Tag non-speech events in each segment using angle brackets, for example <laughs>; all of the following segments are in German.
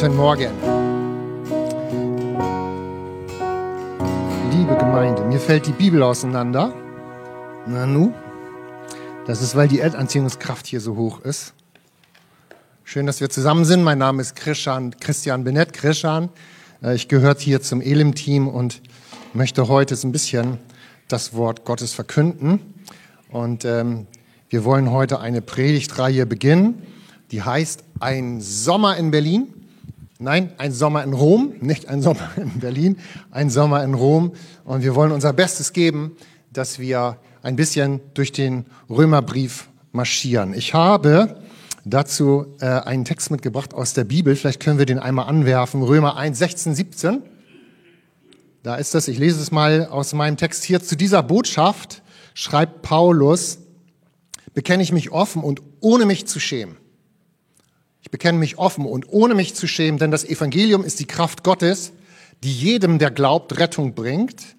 Guten Morgen. Liebe Gemeinde, mir fällt die Bibel auseinander. Nanu, das ist, weil die Erdanziehungskraft hier so hoch ist. Schön, dass wir zusammen sind. Mein Name ist Christian, Christian Benett, Christian. Äh, ich gehöre hier zum Elim-Team und möchte heute so ein bisschen das Wort Gottes verkünden. Und ähm, wir wollen heute eine Predigtreihe beginnen, die heißt Ein Sommer in Berlin. Nein, ein Sommer in Rom, nicht ein Sommer <laughs> in Berlin, ein Sommer in Rom. Und wir wollen unser Bestes geben, dass wir ein bisschen durch den Römerbrief marschieren. Ich habe dazu äh, einen Text mitgebracht aus der Bibel. Vielleicht können wir den einmal anwerfen. Römer 1, 16, 17. Da ist das. Ich lese es mal aus meinem Text hier. Zu dieser Botschaft schreibt Paulus, bekenne ich mich offen und ohne mich zu schämen. Ich bekenne mich offen und ohne mich zu schämen, denn das Evangelium ist die Kraft Gottes, die jedem, der glaubt, Rettung bringt.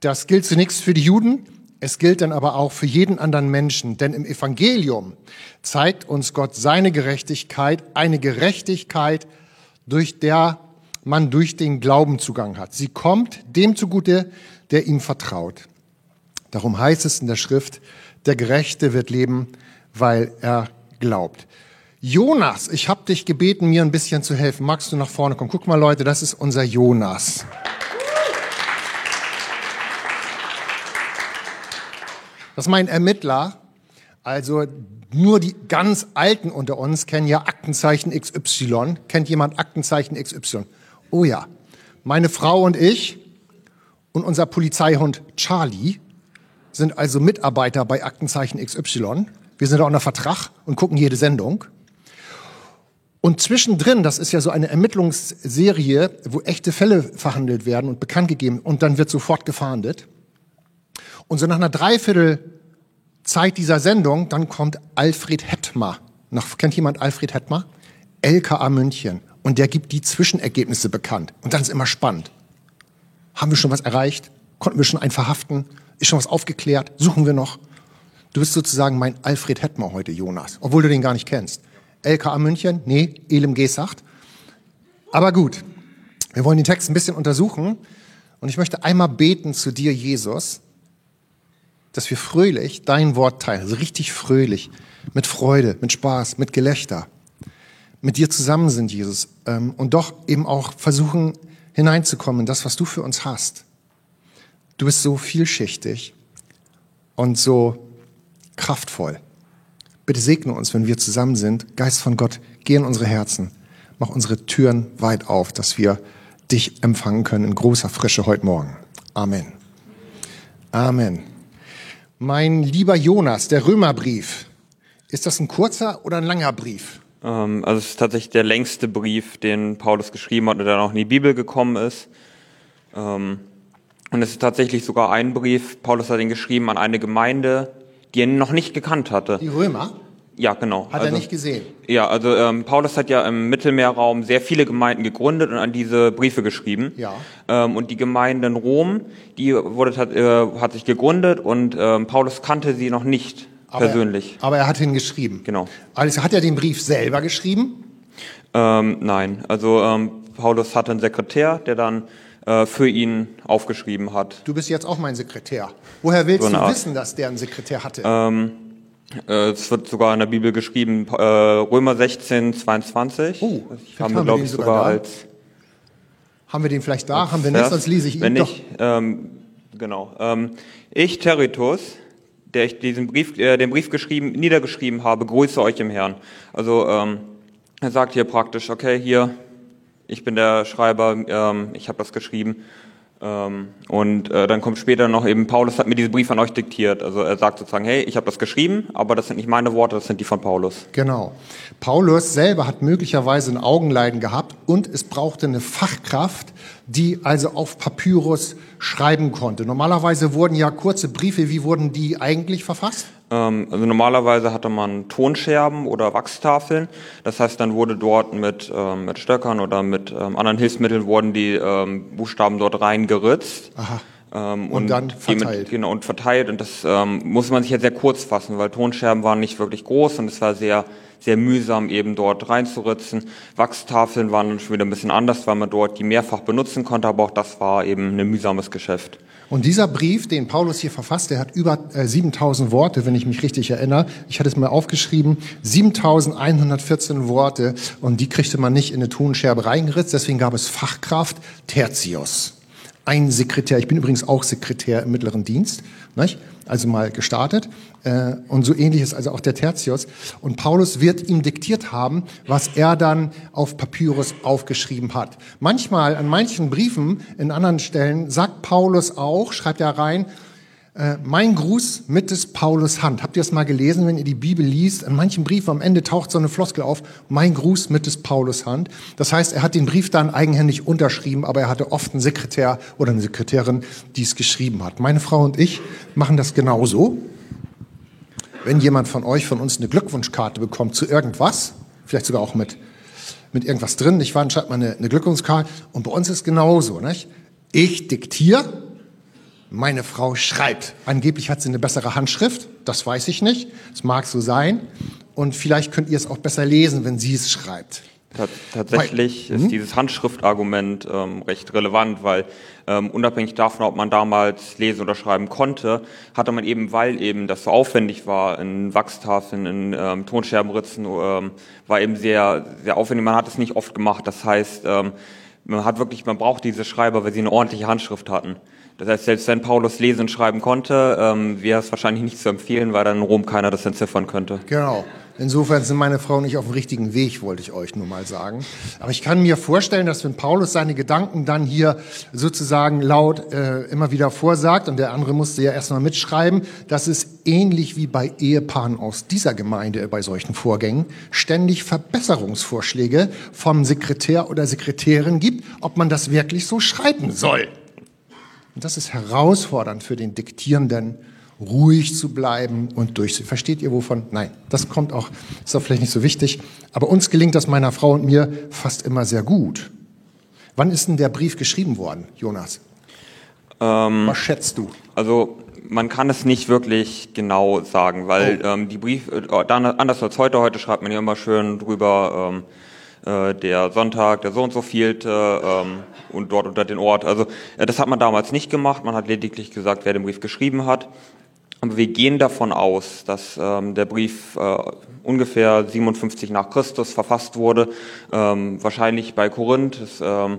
Das gilt zunächst für die Juden, es gilt dann aber auch für jeden anderen Menschen, denn im Evangelium zeigt uns Gott seine Gerechtigkeit, eine Gerechtigkeit, durch der man durch den Glauben Zugang hat. Sie kommt dem zugute, der ihm vertraut. Darum heißt es in der Schrift, der Gerechte wird leben, weil er glaubt. Jonas, ich habe dich gebeten, mir ein bisschen zu helfen. Magst du nach vorne kommen? Guck mal, Leute, das ist unser Jonas. Das ist mein Ermittler. Also nur die ganz Alten unter uns kennen ja Aktenzeichen XY. Kennt jemand Aktenzeichen XY? Oh ja. Meine Frau und ich und unser Polizeihund Charlie sind also Mitarbeiter bei Aktenzeichen XY. Wir sind auch unter Vertrag und gucken jede Sendung. Und zwischendrin, das ist ja so eine Ermittlungsserie, wo echte Fälle verhandelt werden und bekannt gegeben und dann wird sofort gefahndet. Und so nach einer Dreiviertel Zeit dieser Sendung, dann kommt Alfred Hettmer. Noch, kennt jemand Alfred Hettmer? LKA München. Und der gibt die Zwischenergebnisse bekannt. Und dann ist immer spannend. Haben wir schon was erreicht? Konnten wir schon einen verhaften? Ist schon was aufgeklärt? Suchen wir noch? Du bist sozusagen mein Alfred Hettmer heute, Jonas, obwohl du den gar nicht kennst. LKA München? Nee, Elim Gesacht. Aber gut, wir wollen den Text ein bisschen untersuchen und ich möchte einmal beten zu dir, Jesus, dass wir fröhlich dein Wort teilen, also richtig fröhlich, mit Freude, mit Spaß, mit Gelächter, mit dir zusammen sind, Jesus, ähm, und doch eben auch versuchen hineinzukommen in das, was du für uns hast. Du bist so vielschichtig und so kraftvoll. Bitte segne uns, wenn wir zusammen sind. Geist von Gott, geh in unsere Herzen. Mach unsere Türen weit auf, dass wir dich empfangen können in großer Frische heute Morgen. Amen. Amen. Mein lieber Jonas, der Römerbrief. Ist das ein kurzer oder ein langer Brief? Ähm, also es ist tatsächlich der längste Brief, den Paulus geschrieben hat und dann auch in die Bibel gekommen ist. Ähm, und es ist tatsächlich sogar ein Brief, Paulus hat ihn geschrieben an eine Gemeinde, die er noch nicht gekannt hatte. Die Römer? Ja, genau. Hat also, er nicht gesehen? Ja, also ähm, Paulus hat ja im Mittelmeerraum sehr viele Gemeinden gegründet und an diese Briefe geschrieben. Ja. Ähm, und die Gemeinde in Rom, die wurde, hat, äh, hat sich gegründet und ähm, Paulus kannte sie noch nicht aber persönlich. Er, aber er hat ihn geschrieben. Genau. Also hat er den Brief selber geschrieben? Ähm, nein, also ähm, Paulus hatte einen Sekretär, der dann für ihn aufgeschrieben hat. Du bist jetzt auch mein Sekretär. Woher willst so du Art. wissen, dass der einen Sekretär hatte? Ähm, äh, es wird sogar in der Bibel geschrieben, äh, Römer 16, 22. Oh, haben wir, glaube ich, sogar, sogar als. Haben wir den vielleicht da? Haben wir nicht, sonst lese ich ihn Wenn doch. Nicht, ähm, genau. Ähm, ich, Teritus, der ich diesen Brief, äh, den Brief geschrieben, niedergeschrieben habe, grüße euch im Herrn. Also ähm, er sagt hier praktisch, okay, hier ich bin der Schreiber, ähm, ich habe das geschrieben. Ähm, und äh, dann kommt später noch eben, Paulus hat mir diesen Brief an euch diktiert. Also er sagt sozusagen, hey, ich habe das geschrieben, aber das sind nicht meine Worte, das sind die von Paulus. Genau. Paulus selber hat möglicherweise ein Augenleiden gehabt und es brauchte eine Fachkraft, die also auf Papyrus schreiben konnte. Normalerweise wurden ja kurze Briefe, wie wurden die eigentlich verfasst? Ähm, also normalerweise hatte man Tonscherben oder Wachstafeln. Das heißt, dann wurde dort mit, ähm, mit Stöckern oder mit ähm, anderen Hilfsmitteln wurden die ähm, Buchstaben dort reingeritzt. Aha. Ähm, und, und, dann verteilt. Mit, genau, und verteilt. Und das ähm, muss man sich jetzt sehr kurz fassen, weil Tonscherben waren nicht wirklich groß und es war sehr, sehr mühsam eben dort reinzuritzen. Wachstafeln waren dann schon wieder ein bisschen anders, weil man dort die mehrfach benutzen konnte, aber auch das war eben ein mühsames Geschäft. Und dieser Brief, den Paulus hier verfasst, der hat über äh, 7000 Worte, wenn ich mich richtig erinnere. Ich hatte es mal aufgeschrieben, 7114 Worte und die kriegte man nicht in eine Tonscherbe reingeritzt. Deswegen gab es Fachkraft Tertius. Ein Sekretär, ich bin übrigens auch Sekretär im mittleren Dienst, nicht? also mal gestartet. Äh, und so ähnlich ist also auch der Tertius. Und Paulus wird ihm diktiert haben, was er dann auf Papyrus aufgeschrieben hat. Manchmal, an manchen Briefen, in anderen Stellen, sagt Paulus auch, schreibt er rein, äh, mein Gruß mit des Paulus Hand. Habt ihr das mal gelesen, wenn ihr die Bibel liest? In manchen Briefen am Ende taucht so eine Floskel auf. Mein Gruß mit des Paulus Hand. Das heißt, er hat den Brief dann eigenhändig unterschrieben, aber er hatte oft einen Sekretär oder eine Sekretärin, die es geschrieben hat. Meine Frau und ich machen das genauso. Wenn jemand von euch, von uns eine Glückwunschkarte bekommt zu irgendwas, vielleicht sogar auch mit, mit irgendwas drin, ich war, schreibt man eine, eine Glückwunschkarte. Und bei uns ist genauso, nicht? Ich diktiere, meine Frau schreibt. Angeblich hat sie eine bessere Handschrift, das weiß ich nicht. Es mag so sein. Und vielleicht könnt ihr es auch besser lesen, wenn sie es schreibt. Tatsächlich weil, ist hm? dieses Handschriftargument ähm, recht relevant, weil ähm, unabhängig davon, ob man damals lesen oder schreiben konnte, hatte man eben, weil eben das so aufwendig war, in Wachstafeln, in ähm, Tonscherbenritzen, ähm, war eben sehr, sehr aufwendig. Man hat es nicht oft gemacht. Das heißt, ähm, man hat wirklich, man braucht diese Schreiber, weil sie eine ordentliche Handschrift hatten. Das heißt, selbst wenn Paulus lesen und schreiben konnte, ähm, wäre es wahrscheinlich nicht zu empfehlen, weil dann in Rom keiner das entziffern könnte. Genau. Insofern sind meine Frau nicht auf dem richtigen Weg, wollte ich euch nur mal sagen. Aber ich kann mir vorstellen, dass wenn Paulus seine Gedanken dann hier sozusagen laut äh, immer wieder vorsagt, und der andere musste ja erstmal mitschreiben, dass es ähnlich wie bei Ehepaaren aus dieser Gemeinde bei solchen Vorgängen ständig Verbesserungsvorschläge vom Sekretär oder Sekretärin gibt, ob man das wirklich so schreiben soll. Und das ist herausfordernd für den Diktierenden, ruhig zu bleiben und durch. Versteht ihr wovon? Nein, das kommt auch, ist auch vielleicht nicht so wichtig. Aber uns gelingt das meiner Frau und mir fast immer sehr gut. Wann ist denn der Brief geschrieben worden, Jonas? Ähm, Was schätzt du? Also man kann es nicht wirklich genau sagen, weil oh. ähm, die Briefe, äh, anders als heute, heute schreibt man ja immer schön drüber, ähm, äh, der Sonntag, der so und so vielte ähm, und dort unter den Ort. Also äh, das hat man damals nicht gemacht, man hat lediglich gesagt, wer den Brief geschrieben hat. Aber wir gehen davon aus, dass ähm, der Brief äh, ungefähr 57 nach Christus verfasst wurde, ähm, wahrscheinlich bei Korinth. Es, ähm,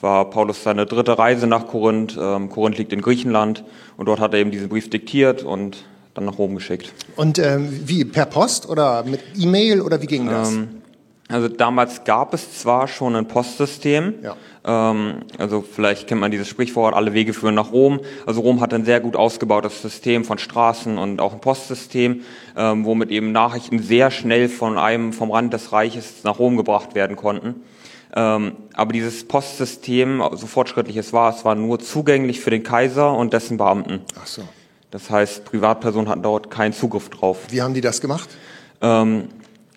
war Paulus seine dritte Reise nach Korinth. Ähm, Korinth liegt in Griechenland und dort hat er eben diesen Brief diktiert und dann nach Rom geschickt. Und ähm, wie per Post oder mit E-Mail oder wie ging das? Ähm, also damals gab es zwar schon ein Postsystem, ja. ähm, also vielleicht kennt man dieses Sprichwort, alle Wege führen nach Rom. Also Rom hat ein sehr gut ausgebautes System von Straßen und auch ein Postsystem, ähm, womit eben Nachrichten sehr schnell von einem vom Rand des Reiches nach Rom gebracht werden konnten. Ähm, aber dieses Postsystem, so fortschrittlich es war, es war nur zugänglich für den Kaiser und dessen Beamten. Ach so. Das heißt, Privatpersonen hatten dort keinen Zugriff drauf. Wie haben die das gemacht? Ähm,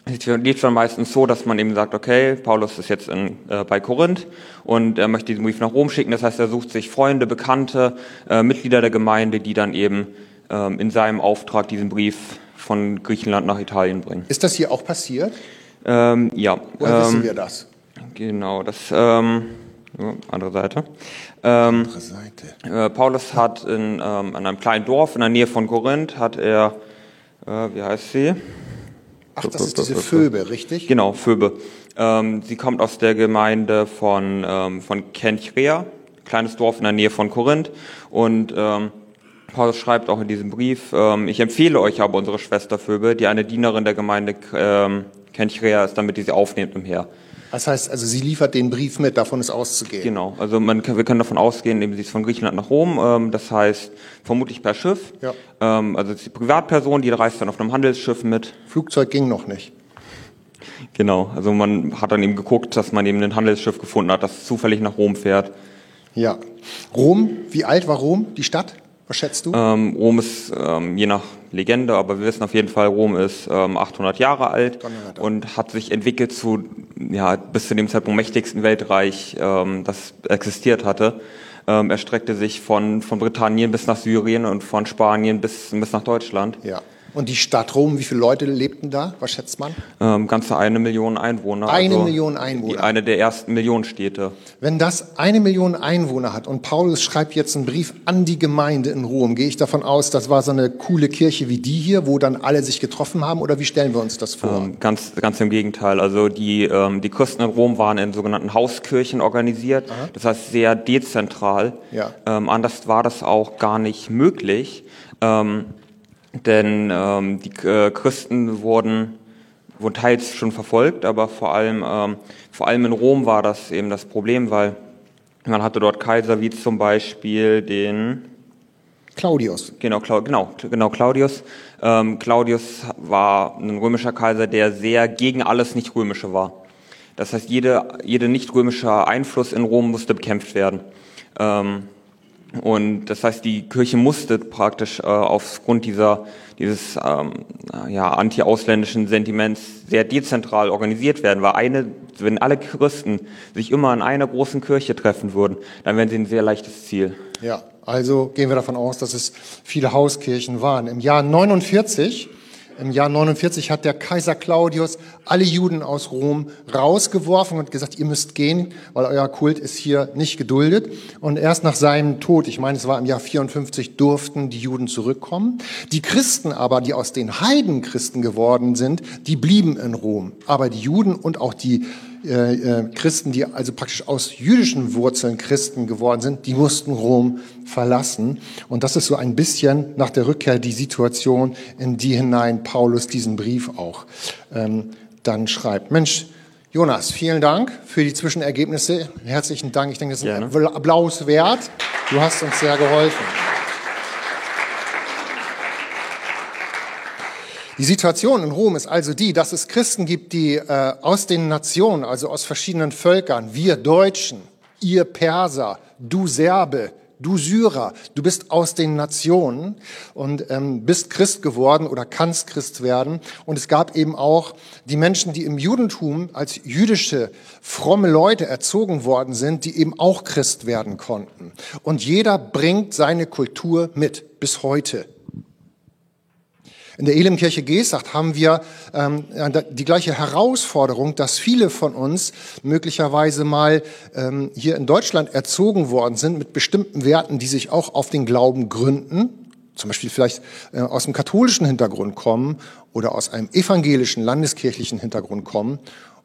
es geht schon meistens so, dass man eben sagt, okay, Paulus ist jetzt in, äh, bei Korinth und er möchte diesen Brief nach Rom schicken. Das heißt, er sucht sich Freunde, Bekannte, äh, Mitglieder der Gemeinde, die dann eben ähm, in seinem Auftrag diesen Brief von Griechenland nach Italien bringen. Ist das hier auch passiert? Ähm, ja. Woher ähm, wissen wir das? Genau, das ähm, andere Seite. Ähm, andere Seite. Äh, Paulus hat in, ähm, an einem kleinen Dorf in der Nähe von Korinth hat er, äh, wie heißt sie? Ach, das ist diese Phoebe, richtig? Genau, Phoebe. Ähm, sie kommt aus der Gemeinde von, ähm, von Kenchrea, kleines Dorf in der Nähe von Korinth. Und ähm, Paulus schreibt auch in diesem Brief, ähm, ich empfehle euch aber unsere Schwester Phoebe, die eine Dienerin der Gemeinde ähm, Kenchrea ist, damit ihr sie aufnehmt im Heer. Das heißt, also sie liefert den Brief mit, davon ist auszugehen. Genau, also man, wir können davon ausgehen, eben sie ist von Griechenland nach Rom, ähm, das heißt vermutlich per Schiff. Ja. Ähm, also die Privatperson, die reist dann auf einem Handelsschiff mit. Flugzeug ging noch nicht. Genau, also man hat dann eben geguckt, dass man eben ein Handelsschiff gefunden hat, das zufällig nach Rom fährt. Ja. Rom, wie alt war Rom, die Stadt? Was schätzt du? Ähm, Rom ist ähm, je nach Legende, aber wir wissen auf jeden Fall, Rom ist ähm, 800 Jahre alt und hat sich entwickelt zu ja bis zu dem Zeitpunkt mächtigsten Weltreich, ähm, das existiert hatte. Ähm, erstreckte sich von von Britannien bis nach Syrien und von Spanien bis bis nach Deutschland. Ja. Und die Stadt Rom, wie viele Leute lebten da? Was schätzt man? Ähm, ganze eine Million Einwohner. Eine also Million Einwohner. Eine der ersten Millionenstädte. Wenn das eine Million Einwohner hat und Paulus schreibt jetzt einen Brief an die Gemeinde in Rom, gehe ich davon aus, das war so eine coole Kirche wie die hier, wo dann alle sich getroffen haben, oder wie stellen wir uns das vor? Ähm, ganz, ganz im Gegenteil. Also die, ähm, die Christen in Rom waren in sogenannten Hauskirchen organisiert. Aha. Das heißt sehr dezentral. Ja. Ähm, anders war das auch gar nicht möglich. Ähm, denn ähm, die äh, Christen wurden, wurden teils schon verfolgt, aber vor allem, ähm, vor allem in Rom war das eben das Problem, weil man hatte dort Kaiser wie zum Beispiel den Claudius. Genau, genau, genau Claudius. Ähm, Claudius war ein römischer Kaiser, der sehr gegen alles Nicht-Römische war. Das heißt, jede, jede nicht-römischer Einfluss in Rom musste bekämpft werden. Ähm, und das heißt, die Kirche musste praktisch äh, aufgrund dieser, dieses ähm, ja, anti-ausländischen Sentiments sehr dezentral organisiert werden, weil eine, wenn alle Christen sich immer in einer großen Kirche treffen würden, dann wären sie ein sehr leichtes Ziel. Ja, also gehen wir davon aus, dass es viele Hauskirchen waren. Im Jahr 49 im Jahr 49 hat der Kaiser Claudius alle Juden aus Rom rausgeworfen und gesagt, ihr müsst gehen, weil euer Kult ist hier nicht geduldet. Und erst nach seinem Tod, ich meine, es war im Jahr 54, durften die Juden zurückkommen. Die Christen aber, die aus den Heidenchristen geworden sind, die blieben in Rom. Aber die Juden und auch die äh, äh, Christen, die also praktisch aus jüdischen Wurzeln Christen geworden sind, die mussten Rom verlassen. Und das ist so ein bisschen nach der Rückkehr die Situation, in die hinein Paulus diesen Brief auch ähm, dann schreibt. Mensch, Jonas, vielen Dank für die Zwischenergebnisse. Herzlichen Dank. Ich denke, das ist ein Applaus wert. Du hast uns sehr geholfen. Die Situation in Rom ist also die, dass es Christen gibt, die äh, aus den Nationen, also aus verschiedenen Völkern, wir Deutschen, ihr Perser, du Serbe, du Syrer, du bist aus den Nationen und ähm, bist Christ geworden oder kannst Christ werden. Und es gab eben auch die Menschen, die im Judentum als jüdische, fromme Leute erzogen worden sind, die eben auch Christ werden konnten. Und jeder bringt seine Kultur mit bis heute. In der Elimkirche Gesacht haben wir ähm, die gleiche Herausforderung, dass viele von uns möglicherweise mal ähm, hier in Deutschland erzogen worden sind mit bestimmten Werten, die sich auch auf den Glauben gründen, zum Beispiel vielleicht äh, aus dem katholischen Hintergrund kommen oder aus einem evangelischen, landeskirchlichen Hintergrund kommen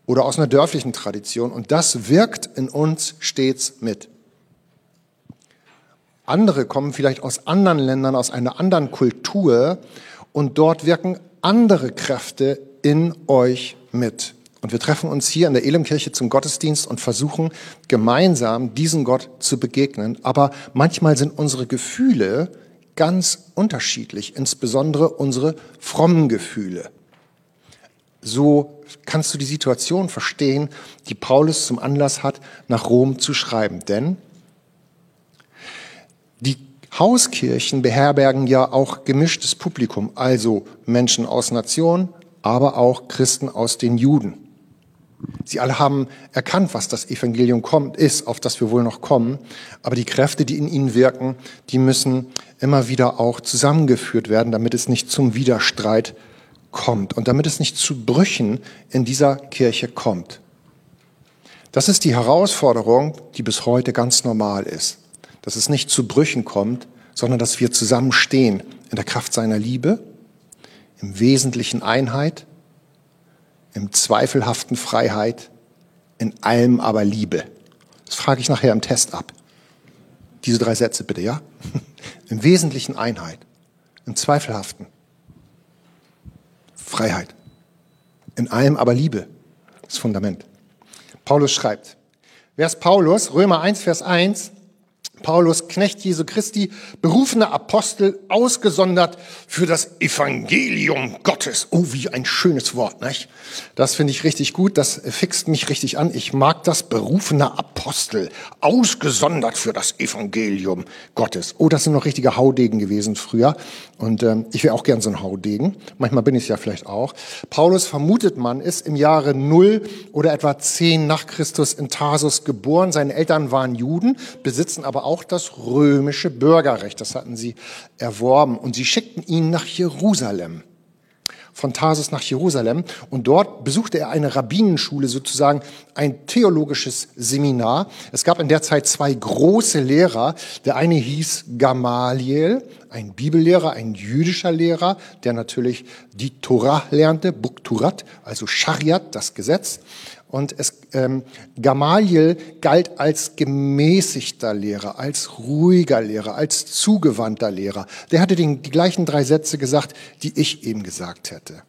oder aus einer dörflichen Tradition. Und das wirkt in uns stets mit. Andere kommen vielleicht aus anderen Ländern, aus einer anderen Kultur und dort wirken andere Kräfte in euch mit. Und wir treffen uns hier in der Elimkirche zum Gottesdienst und versuchen gemeinsam diesen Gott zu begegnen. Aber manchmal sind unsere Gefühle ganz unterschiedlich, insbesondere unsere frommen Gefühle. So kannst du die Situation verstehen, die Paulus zum Anlass hat, nach Rom zu schreiben. Denn die Hauskirchen beherbergen ja auch gemischtes Publikum, also Menschen aus Nationen, aber auch Christen aus den Juden. Sie alle haben erkannt, was das Evangelium kommt, ist, auf das wir wohl noch kommen. Aber die Kräfte, die in ihnen wirken, die müssen immer wieder auch zusammengeführt werden, damit es nicht zum Widerstreit kommt und damit es nicht zu Brüchen in dieser Kirche kommt. Das ist die Herausforderung, die bis heute ganz normal ist dass es nicht zu Brüchen kommt, sondern dass wir zusammenstehen in der Kraft seiner Liebe, im wesentlichen Einheit, im zweifelhaften Freiheit, in allem aber Liebe. Das frage ich nachher im Test ab. Diese drei Sätze bitte, ja? <laughs> Im wesentlichen Einheit, im zweifelhaften Freiheit, in allem aber Liebe. Das Fundament. Paulus schreibt, wer ist Paulus? Römer 1, Vers 1. Paulus, Knecht Jesu Christi, berufener Apostel, ausgesondert für das Evangelium Gottes. Oh, wie ein schönes Wort, nicht? Das finde ich richtig gut, das fixt mich richtig an. Ich mag das, berufener Apostel, ausgesondert für das Evangelium Gottes. Oh, das sind noch richtige Haudegen gewesen früher. Und ähm, ich wäre auch gern so ein Haudegen. Manchmal bin ich es ja vielleicht auch. Paulus vermutet man ist im Jahre null oder etwa zehn nach Christus in Tarsus geboren. Seine Eltern waren Juden, besitzen aber auch das römische Bürgerrecht. Das hatten sie erworben. Und sie schickten ihn nach Jerusalem. von Tarsus nach Jerusalem und dort besuchte er eine Rabbinenschule, sozusagen ein theologisches Seminar. Es gab in der Zeit zwei große Lehrer. Der eine hieß Gamaliel, ein Bibellehrer, ein jüdischer Lehrer, der natürlich die Torah lernte, Bukturat, also Schariat, das Gesetz. Und es, ähm, Gamaliel galt als gemäßigter Lehrer, als ruhiger Lehrer, als zugewandter Lehrer. Der hatte den, die gleichen drei Sätze gesagt, die ich eben gesagt hätte.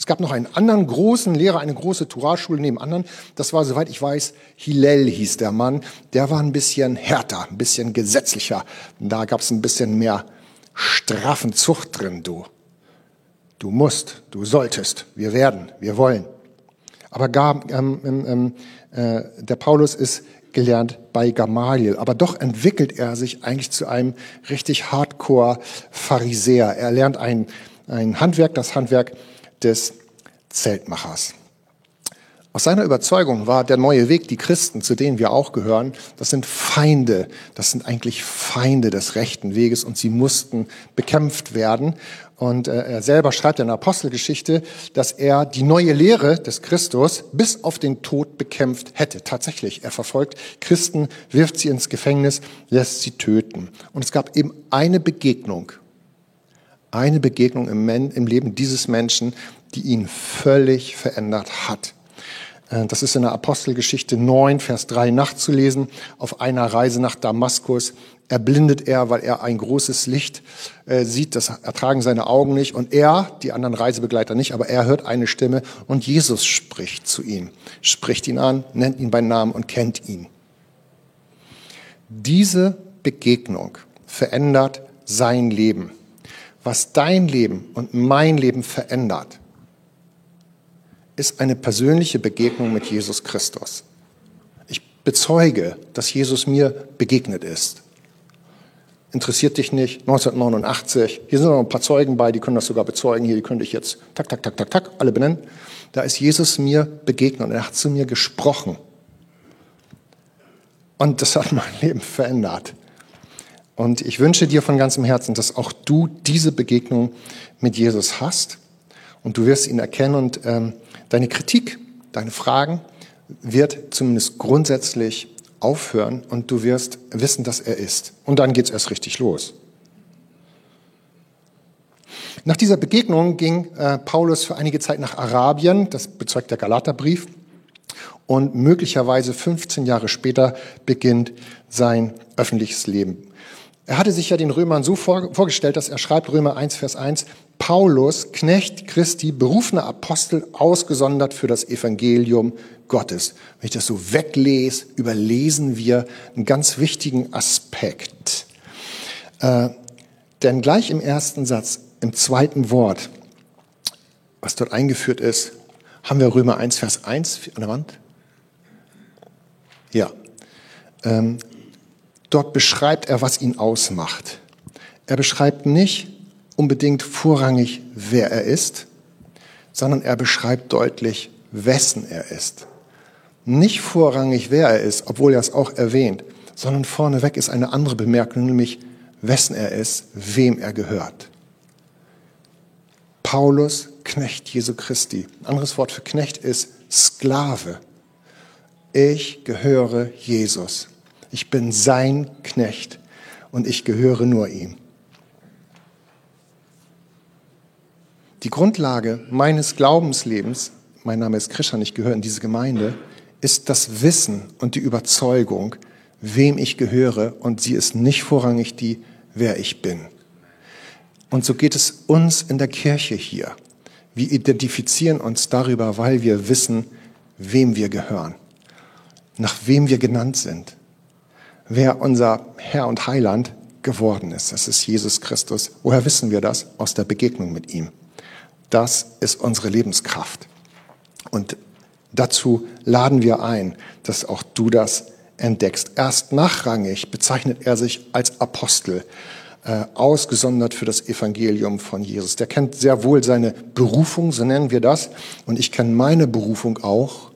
Es gab noch einen anderen großen Lehrer, eine große Torahschule neben anderen. Das war, soweit ich weiß, Hillel hieß der Mann. Der war ein bisschen härter, ein bisschen gesetzlicher. Da gab es ein bisschen mehr straffen Zucht drin, du. Du musst, du solltest, wir werden, wir wollen. Aber gar, ähm, ähm, ähm, äh, der Paulus ist gelernt bei Gamaliel, aber doch entwickelt er sich eigentlich zu einem richtig Hardcore-Pharisäer. Er lernt ein, ein Handwerk, das Handwerk des Zeltmachers. Aus seiner Überzeugung war der neue Weg, die Christen, zu denen wir auch gehören, das sind Feinde, das sind eigentlich Feinde des rechten Weges und sie mussten bekämpft werden. Und äh, er selber schreibt in der Apostelgeschichte, dass er die neue Lehre des Christus bis auf den Tod bekämpft hätte. Tatsächlich, er verfolgt Christen, wirft sie ins Gefängnis, lässt sie töten. Und es gab eben eine Begegnung, eine Begegnung im, im Leben dieses Menschen, die ihn völlig verändert hat. Äh, das ist in der Apostelgeschichte 9, Vers 3 nachzulesen. Auf einer Reise nach Damaskus erblindet er, weil er ein großes Licht äh, sieht. Das ertragen seine Augen nicht. Und er, die anderen Reisebegleiter nicht, aber er hört eine Stimme und Jesus spricht zu ihm, spricht ihn an, nennt ihn beim Namen und kennt ihn. Diese Begegnung verändert sein Leben. Was dein Leben und mein Leben verändert, ist eine persönliche Begegnung mit Jesus Christus. Ich bezeuge, dass Jesus mir begegnet ist. Interessiert dich nicht? 1989. Hier sind noch ein paar Zeugen bei, die können das sogar bezeugen. Hier, die könnte ich jetzt tak, tak, tak, tak, tak, alle benennen. Da ist Jesus mir begegnet und er hat zu mir gesprochen. Und das hat mein Leben verändert. Und ich wünsche dir von ganzem Herzen, dass auch du diese Begegnung mit Jesus hast und du wirst ihn erkennen und ähm, Deine Kritik, deine Fragen wird zumindest grundsätzlich aufhören und du wirst wissen, dass er ist. Und dann geht es erst richtig los. Nach dieser Begegnung ging äh, Paulus für einige Zeit nach Arabien, das bezeugt der Galaterbrief, und möglicherweise 15 Jahre später beginnt sein öffentliches Leben. Er hatte sich ja den Römern so vorgestellt, dass er schreibt, Römer 1, Vers 1, Paulus, Knecht Christi, berufener Apostel, ausgesondert für das Evangelium Gottes. Wenn ich das so weglese, überlesen wir einen ganz wichtigen Aspekt. Äh, denn gleich im ersten Satz, im zweiten Wort, was dort eingeführt ist, haben wir Römer 1, Vers 1 an der Wand? Ja. Ähm, Dort beschreibt er, was ihn ausmacht. Er beschreibt nicht unbedingt vorrangig, wer er ist, sondern er beschreibt deutlich, wessen er ist. Nicht vorrangig, wer er ist, obwohl er es auch erwähnt, sondern vorneweg ist eine andere Bemerkung, nämlich wessen er ist, wem er gehört. Paulus, Knecht Jesu Christi. Ein anderes Wort für Knecht ist Sklave. Ich gehöre Jesus. Ich bin sein Knecht und ich gehöre nur ihm. Die Grundlage meines Glaubenslebens, mein Name ist Christian, ich gehöre in diese Gemeinde, ist das Wissen und die Überzeugung, wem ich gehöre und sie ist nicht vorrangig die, wer ich bin. Und so geht es uns in der Kirche hier. Wir identifizieren uns darüber, weil wir wissen, wem wir gehören, nach wem wir genannt sind wer unser Herr und Heiland geworden ist. Das ist Jesus Christus. Woher wissen wir das? Aus der Begegnung mit ihm. Das ist unsere Lebenskraft. Und dazu laden wir ein, dass auch du das entdeckst. Erst nachrangig bezeichnet er sich als Apostel, äh, ausgesondert für das Evangelium von Jesus. Der kennt sehr wohl seine Berufung, so nennen wir das. Und ich kenne meine Berufung auch.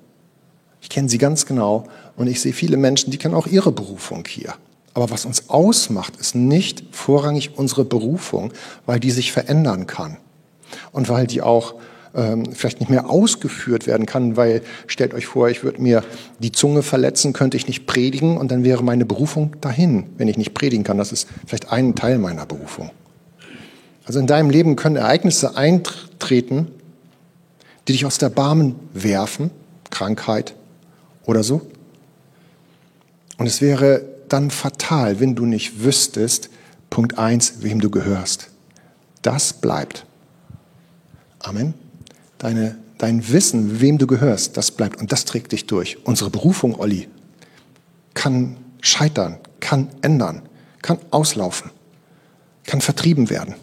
Ich kenne sie ganz genau und ich sehe viele Menschen, die kennen auch ihre Berufung hier. Aber was uns ausmacht, ist nicht vorrangig unsere Berufung, weil die sich verändern kann. und weil die auch ähm, vielleicht nicht mehr ausgeführt werden kann, weil stellt euch vor, ich würde mir die Zunge verletzen, könnte ich nicht predigen und dann wäre meine Berufung dahin, wenn ich nicht predigen kann. Das ist vielleicht ein Teil meiner Berufung. Also in deinem Leben können Ereignisse eintreten, die dich aus der Barmen werfen, Krankheit oder so. Und es wäre dann fatal, wenn du nicht wüsstest, Punkt eins, wem du gehörst. Das bleibt. Amen. Deine, dein Wissen, wem du gehörst, das bleibt und das trägt dich durch. Unsere Berufung, Olli, kann scheitern, kann ändern, kann auslaufen, kann vertrieben werden.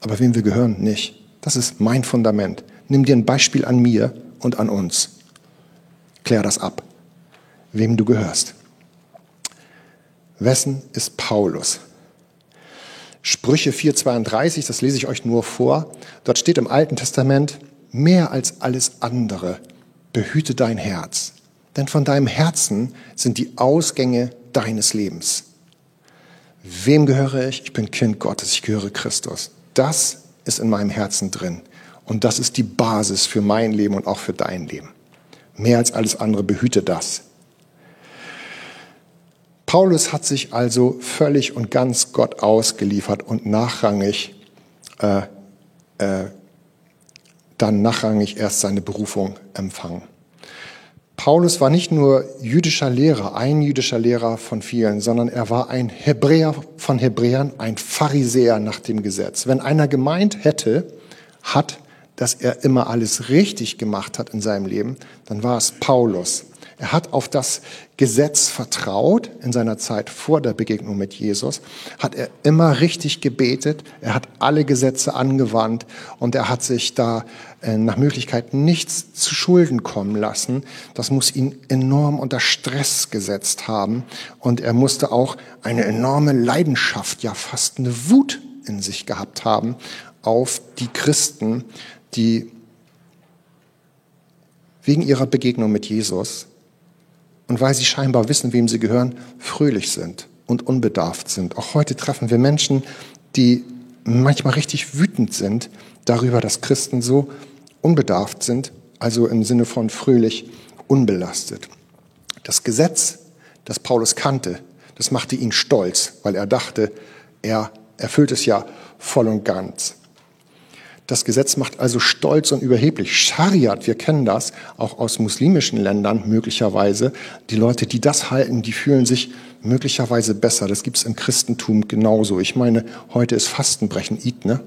Aber wem wir gehören, nicht. Das ist mein Fundament. Nimm dir ein Beispiel an mir und an uns. Klär das ab, wem du gehörst. Wessen ist Paulus? Sprüche 4,32, das lese ich euch nur vor. Dort steht im Alten Testament, mehr als alles andere, behüte dein Herz. Denn von deinem Herzen sind die Ausgänge deines Lebens. Wem gehöre ich? Ich bin Kind Gottes, ich gehöre Christus. Das ist in meinem Herzen drin. Und das ist die Basis für mein Leben und auch für dein Leben. Mehr als alles andere behüte das. Paulus hat sich also völlig und ganz Gott ausgeliefert und nachrangig, äh, äh, dann nachrangig erst seine Berufung empfangen. Paulus war nicht nur jüdischer Lehrer, ein jüdischer Lehrer von vielen, sondern er war ein Hebräer von Hebräern, ein Pharisäer nach dem Gesetz. Wenn einer gemeint hätte, hat, dass er immer alles richtig gemacht hat in seinem Leben, dann war es Paulus. Er hat auf das Gesetz vertraut. In seiner Zeit vor der Begegnung mit Jesus, hat er immer richtig gebetet, er hat alle Gesetze angewandt und er hat sich da äh, nach Möglichkeit nichts zu Schulden kommen lassen. Das muss ihn enorm unter Stress gesetzt haben. Und er musste auch eine enorme Leidenschaft, ja fast eine Wut in sich gehabt haben auf die Christen, die wegen ihrer Begegnung mit Jesus und weil sie scheinbar wissen, wem sie gehören, fröhlich sind und unbedarft sind. Auch heute treffen wir Menschen, die manchmal richtig wütend sind darüber, dass Christen so unbedarft sind, also im Sinne von fröhlich unbelastet. Das Gesetz, das Paulus kannte, das machte ihn stolz, weil er dachte, er erfüllt es ja voll und ganz. Das Gesetz macht also stolz und überheblich. Schariat, wir kennen das auch aus muslimischen Ländern möglicherweise. Die Leute, die das halten, die fühlen sich möglicherweise besser. Das gibt es im Christentum genauso. Ich meine, heute ist Fastenbrechen, Eid, ne?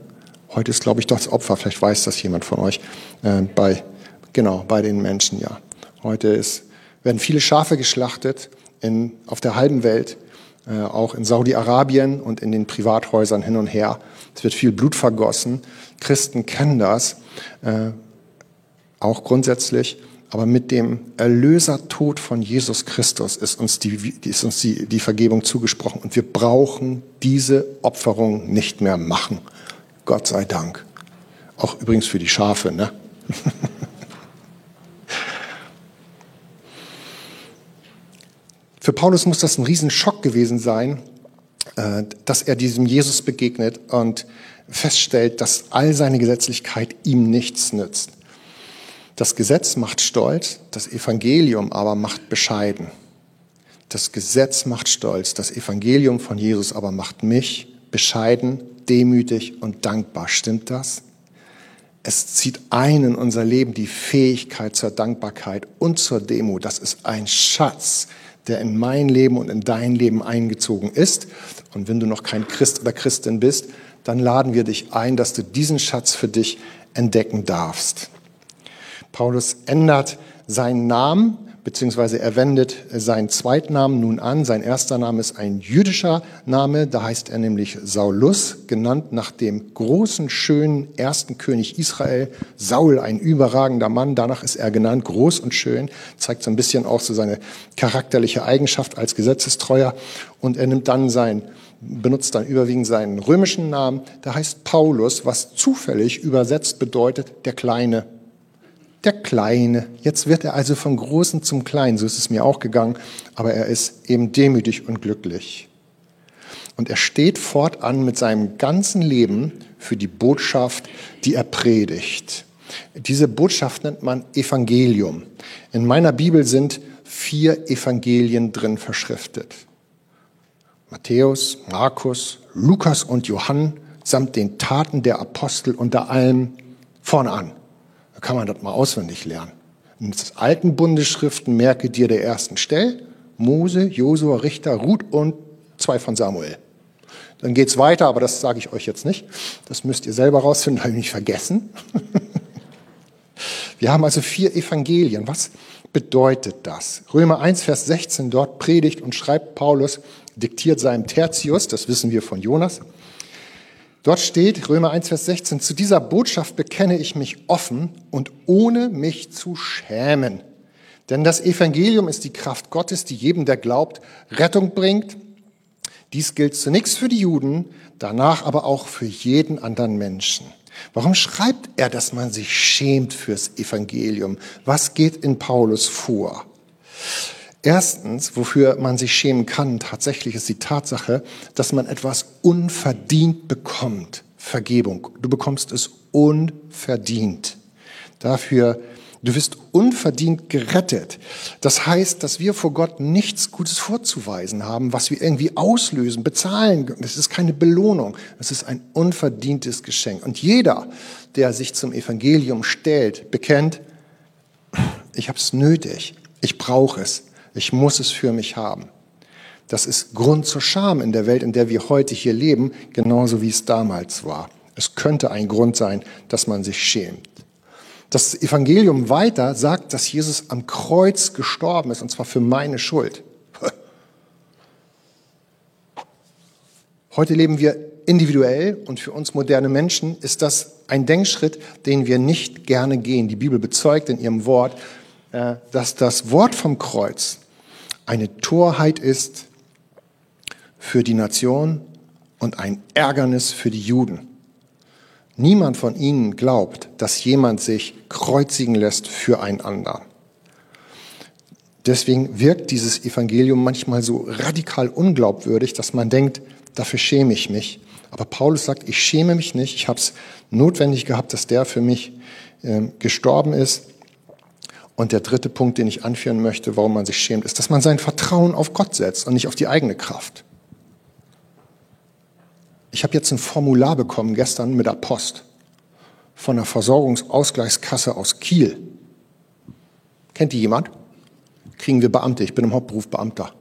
Heute ist, glaube ich, doch das Opfer. Vielleicht weiß das jemand von euch. Äh, bei, genau, bei den Menschen, ja. Heute ist, werden viele Schafe geschlachtet in, auf der halben Welt. Äh, auch in Saudi-Arabien und in den Privathäusern hin und her. Es wird viel Blut vergossen. Christen kennen das äh, auch grundsätzlich. Aber mit dem Erlösertod von Jesus Christus ist uns, die, ist uns die, die Vergebung zugesprochen. Und wir brauchen diese Opferung nicht mehr machen. Gott sei Dank. Auch übrigens für die Schafe, ne? <laughs> Für Paulus muss das ein Riesenschock gewesen sein, dass er diesem Jesus begegnet und feststellt, dass all seine Gesetzlichkeit ihm nichts nützt. Das Gesetz macht stolz, das Evangelium aber macht bescheiden. Das Gesetz macht stolz, das Evangelium von Jesus aber macht mich bescheiden, demütig und dankbar. Stimmt das? Es zieht ein in unser Leben die Fähigkeit zur Dankbarkeit und zur Demo. Das ist ein Schatz, der in mein Leben und in dein Leben eingezogen ist. Und wenn du noch kein Christ oder Christin bist, dann laden wir dich ein, dass du diesen Schatz für dich entdecken darfst. Paulus ändert seinen Namen beziehungsweise er wendet seinen Zweitnamen nun an. Sein erster Name ist ein jüdischer Name, da heißt er nämlich Saulus, genannt nach dem großen, schönen ersten König Israel. Saul, ein überragender Mann, danach ist er genannt, groß und schön, zeigt so ein bisschen auch so seine charakterliche Eigenschaft als Gesetzestreuer. Und er nimmt dann sein benutzt dann überwiegend seinen römischen Namen, der heißt Paulus, was zufällig übersetzt bedeutet der Kleine der Kleine. Jetzt wird er also vom Großen zum Kleinen. So ist es mir auch gegangen. Aber er ist eben demütig und glücklich. Und er steht fortan mit seinem ganzen Leben für die Botschaft, die er predigt. Diese Botschaft nennt man Evangelium. In meiner Bibel sind vier Evangelien drin verschriftet. Matthäus, Markus, Lukas und Johann samt den Taten der Apostel unter allem vorne an. Da kann man das mal auswendig lernen. In den alten Bundesschriften merke dir der ersten Stell, Mose, Josua, Richter, Ruth und zwei von Samuel. Dann geht's weiter, aber das sage ich euch jetzt nicht. Das müsst ihr selber rausfinden, <laughs> habe ich nicht vergessen. <laughs> Wir haben also vier Evangelien. Was bedeutet das? Römer 1, Vers 16, dort predigt und schreibt Paulus, diktiert seinem Tertius, das wissen wir von Jonas. Dort steht, Römer 1, Vers 16, zu dieser Botschaft bekenne ich mich offen und ohne mich zu schämen. Denn das Evangelium ist die Kraft Gottes, die jedem, der glaubt, Rettung bringt. Dies gilt zunächst für die Juden, danach aber auch für jeden anderen Menschen. Warum schreibt er, dass man sich schämt fürs Evangelium? Was geht in Paulus vor? Erstens, wofür man sich schämen kann, tatsächlich ist die Tatsache, dass man etwas unverdient bekommt. Vergebung. Du bekommst es unverdient. Dafür Du wirst unverdient gerettet. Das heißt, dass wir vor Gott nichts Gutes vorzuweisen haben, was wir irgendwie auslösen, bezahlen. Das ist keine Belohnung. Es ist ein unverdientes Geschenk. Und jeder, der sich zum Evangelium stellt, bekennt, ich habe es nötig. Ich brauche es. Ich muss es für mich haben. Das ist Grund zur Scham in der Welt, in der wir heute hier leben, genauso wie es damals war. Es könnte ein Grund sein, dass man sich schämt. Das Evangelium weiter sagt, dass Jesus am Kreuz gestorben ist, und zwar für meine Schuld. Heute leben wir individuell und für uns moderne Menschen ist das ein Denkschritt, den wir nicht gerne gehen. Die Bibel bezeugt in ihrem Wort, äh, dass das Wort vom Kreuz eine Torheit ist für die Nation und ein Ärgernis für die Juden. Niemand von ihnen glaubt, dass jemand sich kreuzigen lässt für einander. Deswegen wirkt dieses Evangelium manchmal so radikal unglaubwürdig, dass man denkt, dafür schäme ich mich. Aber Paulus sagt, ich schäme mich nicht. Ich habe es notwendig gehabt, dass der für mich äh, gestorben ist. Und der dritte Punkt, den ich anführen möchte, warum man sich schämt, ist, dass man sein Vertrauen auf Gott setzt und nicht auf die eigene Kraft. Ich habe jetzt ein Formular bekommen gestern mit der Post von der Versorgungsausgleichskasse aus Kiel. Kennt die jemand? Kriegen wir Beamte. Ich bin im Hauptberuf Beamter.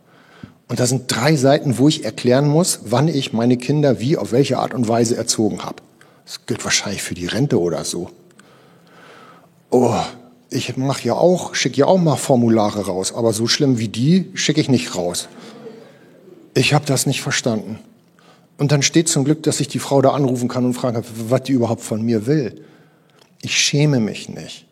Und da sind drei Seiten, wo ich erklären muss, wann ich meine Kinder wie, auf welche Art und Weise erzogen habe. Das gilt wahrscheinlich für die Rente oder so. Oh, ich mache ja auch, schicke ja auch mal Formulare raus, aber so schlimm wie die schicke ich nicht raus. Ich habe das nicht verstanden. Und dann steht zum Glück, dass ich die Frau da anrufen kann und fragen kann, was die überhaupt von mir will. Ich schäme mich nicht.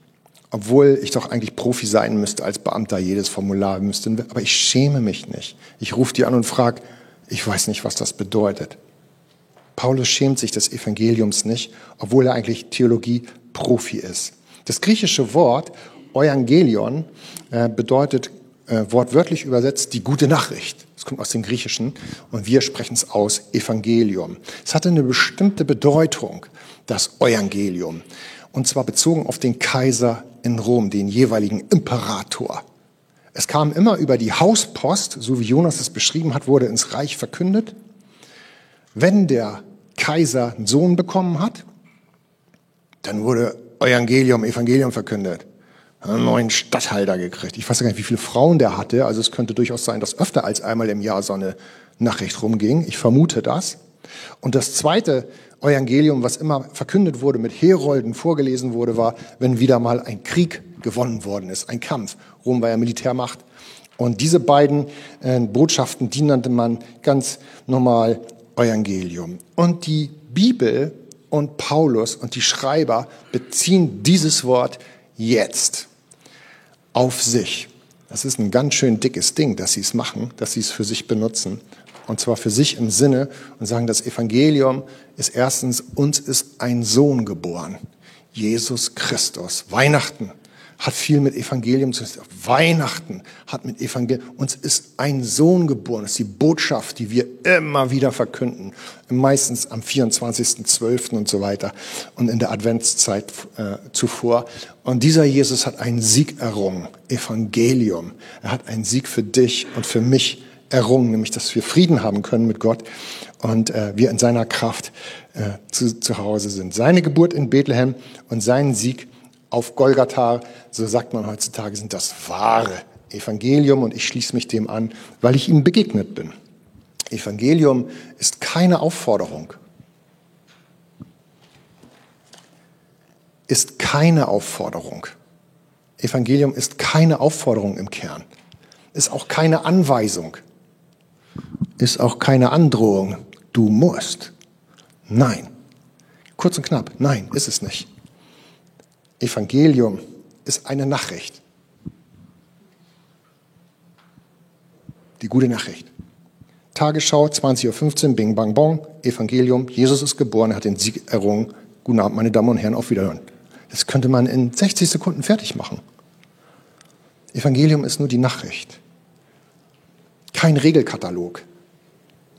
Obwohl ich doch eigentlich Profi sein müsste, als Beamter jedes Formular müsste. Aber ich schäme mich nicht. Ich rufe die an und frage, ich weiß nicht, was das bedeutet. Paulus schämt sich des Evangeliums nicht, obwohl er eigentlich Theologie-Profi ist. Das griechische Wort Evangelion äh, bedeutet äh, wortwörtlich übersetzt die gute Nachricht. Es kommt aus dem Griechischen und wir sprechen es aus Evangelium. Es hatte eine bestimmte Bedeutung, das Evangelium. Und zwar bezogen auf den Kaiser in Rom, den jeweiligen Imperator. Es kam immer über die Hauspost, so wie Jonas es beschrieben hat, wurde ins Reich verkündet. Wenn der Kaiser einen Sohn bekommen hat, dann wurde Evangelium, Evangelium verkündet einen neuen Stadthalter gekriegt. Ich weiß gar nicht, wie viele Frauen der hatte. Also es könnte durchaus sein, dass öfter als einmal im Jahr so eine Nachricht rumging. Ich vermute das. Und das zweite Evangelium, was immer verkündet wurde, mit Herolden vorgelesen wurde, war, wenn wieder mal ein Krieg gewonnen worden ist, ein Kampf. Rom war ja Militärmacht. Und diese beiden äh, Botschaften, die nannte man ganz normal Evangelium. Und die Bibel und Paulus und die Schreiber beziehen dieses Wort jetzt auf sich. Das ist ein ganz schön dickes Ding, dass sie es machen, dass sie es für sich benutzen. Und zwar für sich im Sinne und sagen, das Evangelium ist erstens, uns ist ein Sohn geboren. Jesus Christus. Weihnachten. Hat viel mit Evangelium zu tun. Weihnachten hat mit Evangelium. Uns ist ein Sohn geboren. Das ist die Botschaft, die wir immer wieder verkünden. Meistens am 24.12. und so weiter und in der Adventszeit äh, zuvor. Und dieser Jesus hat einen Sieg errungen. Evangelium. Er hat einen Sieg für dich und für mich errungen, nämlich dass wir Frieden haben können mit Gott und äh, wir in seiner Kraft äh, zu, zu Hause sind. Seine Geburt in Bethlehem und seinen Sieg auf Golgatha, so sagt man heutzutage, sind das wahre Evangelium und ich schließe mich dem an, weil ich ihm begegnet bin. Evangelium ist keine Aufforderung. Ist keine Aufforderung. Evangelium ist keine Aufforderung im Kern. Ist auch keine Anweisung. Ist auch keine Androhung. Du musst. Nein. Kurz und knapp. Nein, ist es nicht. Evangelium ist eine Nachricht. Die gute Nachricht. Tagesschau, 20.15 Uhr, Bing Bang Bong, Evangelium, Jesus ist geboren, er hat den Sieg errungen. Guten Abend, meine Damen und Herren, auf Wiederhören. Das könnte man in 60 Sekunden fertig machen. Evangelium ist nur die Nachricht. Kein Regelkatalog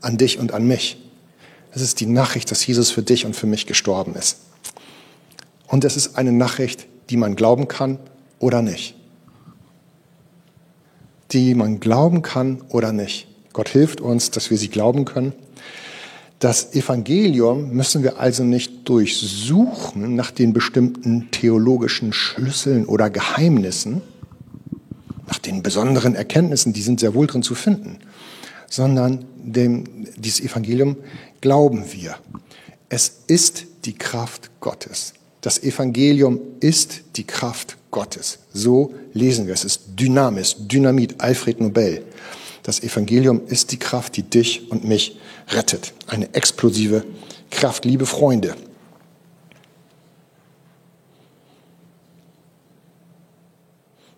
an dich und an mich. Es ist die Nachricht, dass Jesus für dich und für mich gestorben ist. Und es ist eine Nachricht, die man glauben kann oder nicht. Die man glauben kann oder nicht. Gott hilft uns, dass wir sie glauben können. Das Evangelium müssen wir also nicht durchsuchen nach den bestimmten theologischen Schlüsseln oder Geheimnissen, nach den besonderen Erkenntnissen, die sind sehr wohl drin zu finden, sondern dem, dieses Evangelium glauben wir. Es ist die Kraft Gottes. Das Evangelium ist die Kraft Gottes. So lesen wir es. Es ist Dynamis, Dynamit, Alfred Nobel. Das Evangelium ist die Kraft, die dich und mich rettet. Eine explosive Kraft, liebe Freunde.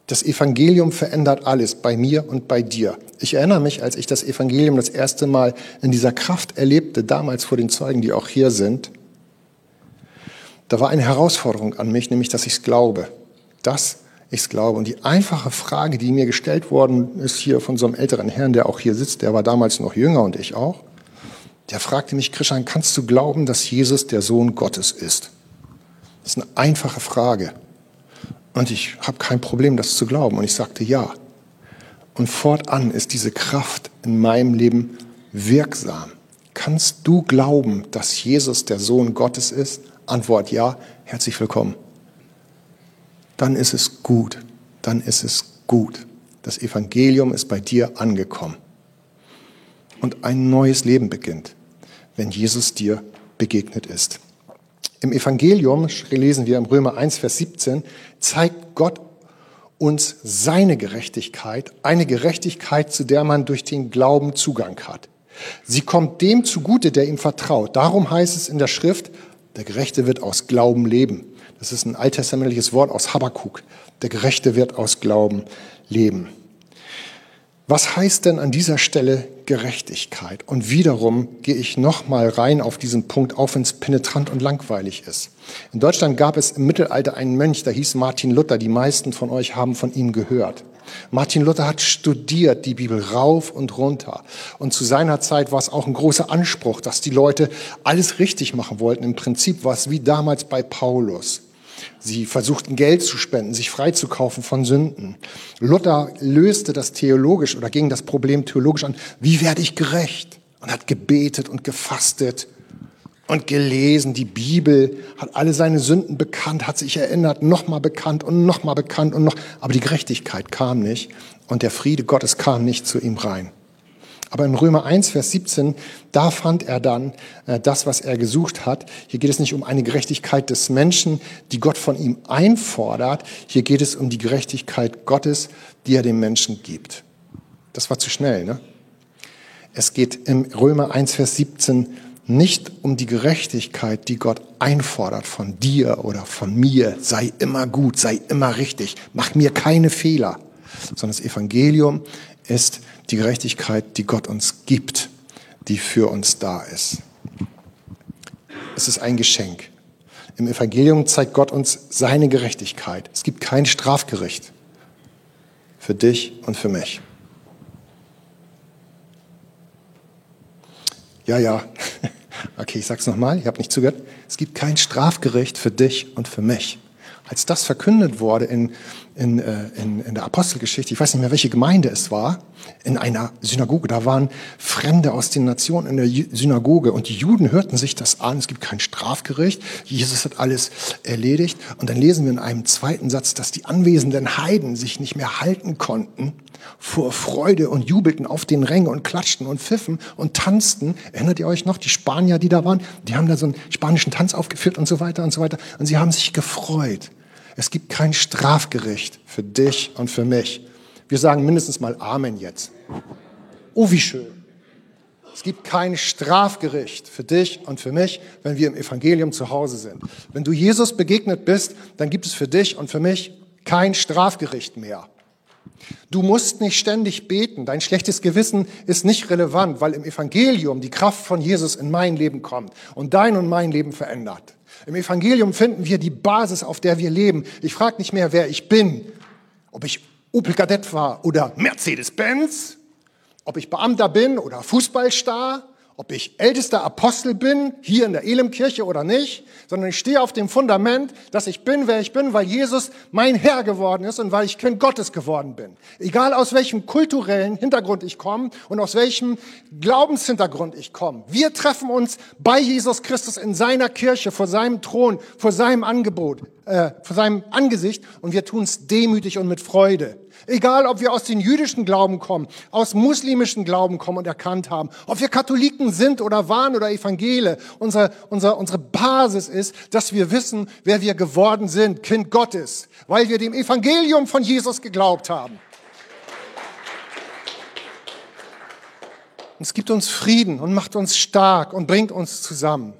Das Evangelium verändert alles bei mir und bei dir. Ich erinnere mich, als ich das Evangelium das erste Mal in dieser Kraft erlebte, damals vor den Zeugen, die auch hier sind, da war eine Herausforderung an mich, nämlich, dass ich es glaube. Dass ich es glaube. Und die einfache Frage, die mir gestellt worden ist hier von so einem älteren Herrn, der auch hier sitzt, der war damals noch jünger und ich auch, der fragte mich, Christian, kannst du glauben, dass Jesus der Sohn Gottes ist? Das ist eine einfache Frage. Und ich habe kein Problem, das zu glauben. Und ich sagte ja. Und fortan ist diese Kraft in meinem Leben wirksam. Kannst du glauben, dass Jesus der Sohn Gottes ist? Antwort ja, herzlich willkommen. Dann ist es gut, dann ist es gut. Das Evangelium ist bei dir angekommen. Und ein neues Leben beginnt, wenn Jesus dir begegnet ist. Im Evangelium, lesen wir im Römer 1, Vers 17, zeigt Gott uns seine Gerechtigkeit, eine Gerechtigkeit, zu der man durch den Glauben Zugang hat. Sie kommt dem zugute, der ihm vertraut. Darum heißt es in der Schrift, der Gerechte wird aus Glauben leben. Das ist ein alttestamentliches Wort aus Habakkuk. Der Gerechte wird aus Glauben leben. Was heißt denn an dieser Stelle Gerechtigkeit? Und wiederum gehe ich nochmal rein auf diesen Punkt, auch wenn es penetrant und langweilig ist. In Deutschland gab es im Mittelalter einen Mönch, der hieß Martin Luther. Die meisten von euch haben von ihm gehört. Martin Luther hat studiert die Bibel rauf und runter. Und zu seiner Zeit war es auch ein großer Anspruch, dass die Leute alles richtig machen wollten. Im Prinzip war es wie damals bei Paulus. Sie versuchten Geld zu spenden, sich freizukaufen von Sünden. Luther löste das theologisch oder ging das Problem theologisch an. Wie werde ich gerecht? Und hat gebetet und gefastet und gelesen, die Bibel, hat alle seine Sünden bekannt, hat sich erinnert, nochmal bekannt und nochmal bekannt und noch. Aber die Gerechtigkeit kam nicht und der Friede Gottes kam nicht zu ihm rein. Aber in Römer 1, Vers 17, da fand er dann äh, das, was er gesucht hat. Hier geht es nicht um eine Gerechtigkeit des Menschen, die Gott von ihm einfordert. Hier geht es um die Gerechtigkeit Gottes, die er dem Menschen gibt. Das war zu schnell, ne? Es geht im Römer 1, Vers 17 nicht um die Gerechtigkeit, die Gott einfordert von dir oder von mir. Sei immer gut, sei immer richtig, mach mir keine Fehler. Sondern das Evangelium ist die Gerechtigkeit, die Gott uns gibt, die für uns da ist. Es ist ein Geschenk. Im Evangelium zeigt Gott uns seine Gerechtigkeit. Es gibt kein Strafgericht für dich und für mich. Ja, ja. <laughs> Okay, ich sag's nochmal, ich habe nicht zugehört. Es gibt kein Strafgericht für dich und für mich. Als das verkündet wurde in, in, äh, in, in der Apostelgeschichte, ich weiß nicht mehr, welche Gemeinde es war, in einer Synagoge, da waren Fremde aus den Nationen in der Synagoge und die Juden hörten sich das an, es gibt kein Strafgericht, Jesus hat alles erledigt und dann lesen wir in einem zweiten Satz, dass die anwesenden Heiden sich nicht mehr halten konnten vor Freude und jubelten auf den Rängen und klatschten und pfiffen und tanzten. Erinnert ihr euch noch, die Spanier, die da waren, die haben da so einen spanischen Tanz aufgeführt und so weiter und so weiter und sie haben sich gefreut. Es gibt kein Strafgericht für dich und für mich. Wir sagen mindestens mal Amen jetzt. Oh, wie schön. Es gibt kein Strafgericht für dich und für mich, wenn wir im Evangelium zu Hause sind. Wenn du Jesus begegnet bist, dann gibt es für dich und für mich kein Strafgericht mehr. Du musst nicht ständig beten. Dein schlechtes Gewissen ist nicht relevant, weil im Evangelium die Kraft von Jesus in mein Leben kommt und dein und mein Leben verändert. Im Evangelium finden wir die Basis, auf der wir leben. Ich frage nicht mehr, wer ich bin, ob ich Opel Kadett war oder Mercedes-Benz, ob ich Beamter bin oder Fußballstar, ob ich ältester Apostel bin, hier in der Elemkirche oder nicht, sondern ich stehe auf dem Fundament, dass ich bin, wer ich bin, weil Jesus mein Herr geworden ist und weil ich Kind Gottes geworden bin. Egal aus welchem kulturellen Hintergrund ich komme und aus welchem Glaubenshintergrund ich komme. Wir treffen uns bei Jesus Christus in seiner Kirche, vor seinem Thron, vor seinem Angebot, äh, vor seinem Angesicht und wir tun es demütig und mit Freude. Egal, ob wir aus den jüdischen Glauben kommen, aus muslimischen Glauben kommen und erkannt haben, ob wir Katholiken sind oder waren oder Evangele, unsere, unsere, unsere Basis ist, dass wir wissen, wer wir geworden sind, Kind Gottes, weil wir dem Evangelium von Jesus geglaubt haben. Und es gibt uns Frieden und macht uns stark und bringt uns zusammen.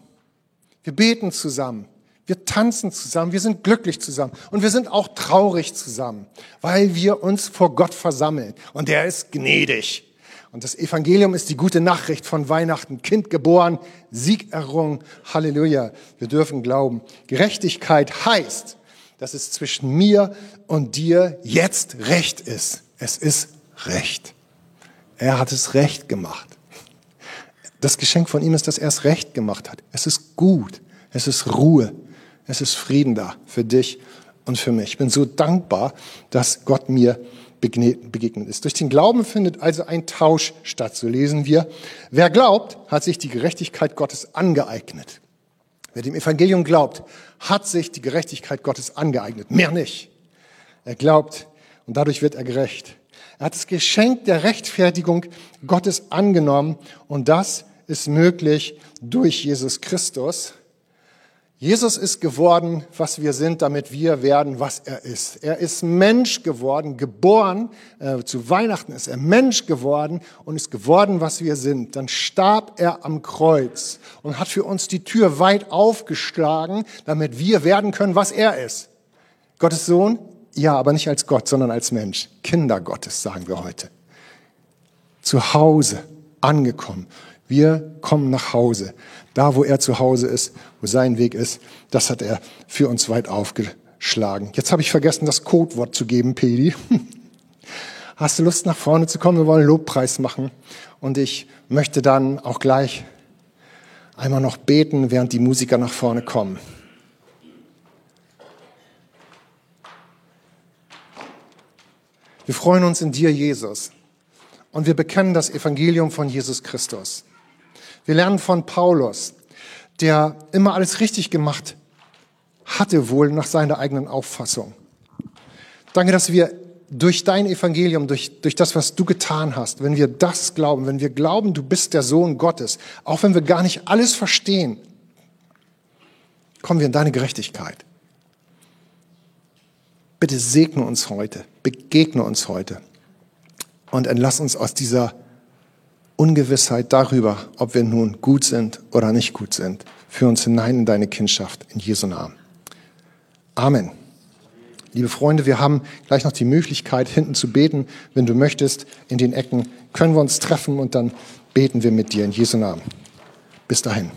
Wir beten zusammen. Wir tanzen zusammen, wir sind glücklich zusammen und wir sind auch traurig zusammen, weil wir uns vor Gott versammeln und er ist gnädig. Und das Evangelium ist die gute Nachricht von Weihnachten. Kind geboren, Sieg errungen. Halleluja. Wir dürfen glauben. Gerechtigkeit heißt, dass es zwischen mir und dir jetzt Recht ist. Es ist Recht. Er hat es recht gemacht. Das Geschenk von ihm ist, dass er es recht gemacht hat. Es ist gut. Es ist Ruhe. Es ist Frieden da für dich und für mich. Ich bin so dankbar, dass Gott mir begegnet ist. Durch den Glauben findet also ein Tausch statt, so lesen wir. Wer glaubt, hat sich die Gerechtigkeit Gottes angeeignet. Wer dem Evangelium glaubt, hat sich die Gerechtigkeit Gottes angeeignet. Mehr nicht. Er glaubt und dadurch wird er gerecht. Er hat das Geschenk der Rechtfertigung Gottes angenommen und das ist möglich durch Jesus Christus. Jesus ist geworden, was wir sind, damit wir werden, was er ist. Er ist Mensch geworden, geboren. Äh, zu Weihnachten ist er Mensch geworden und ist geworden, was wir sind. Dann starb er am Kreuz und hat für uns die Tür weit aufgeschlagen, damit wir werden können, was er ist. Gottes Sohn? Ja, aber nicht als Gott, sondern als Mensch. Kinder Gottes, sagen wir heute. Zu Hause angekommen. Wir kommen nach Hause. Da, wo er zu Hause ist, wo sein Weg ist, das hat er für uns weit aufgeschlagen. Jetzt habe ich vergessen, das Codewort zu geben, Pedi. <laughs> Hast du Lust, nach vorne zu kommen? Wir wollen Lobpreis machen. Und ich möchte dann auch gleich einmal noch beten, während die Musiker nach vorne kommen. Wir freuen uns in dir, Jesus. Und wir bekennen das Evangelium von Jesus Christus. Wir lernen von Paulus, der immer alles richtig gemacht hatte wohl nach seiner eigenen Auffassung. Danke, dass wir durch dein Evangelium, durch, durch das, was du getan hast, wenn wir das glauben, wenn wir glauben, du bist der Sohn Gottes, auch wenn wir gar nicht alles verstehen, kommen wir in deine Gerechtigkeit. Bitte segne uns heute, begegne uns heute und entlass uns aus dieser Ungewissheit darüber, ob wir nun gut sind oder nicht gut sind. Führ uns hinein in deine Kindschaft in Jesu Namen. Amen. Liebe Freunde, wir haben gleich noch die Möglichkeit, hinten zu beten. Wenn du möchtest, in den Ecken können wir uns treffen und dann beten wir mit dir in Jesu Namen. Bis dahin.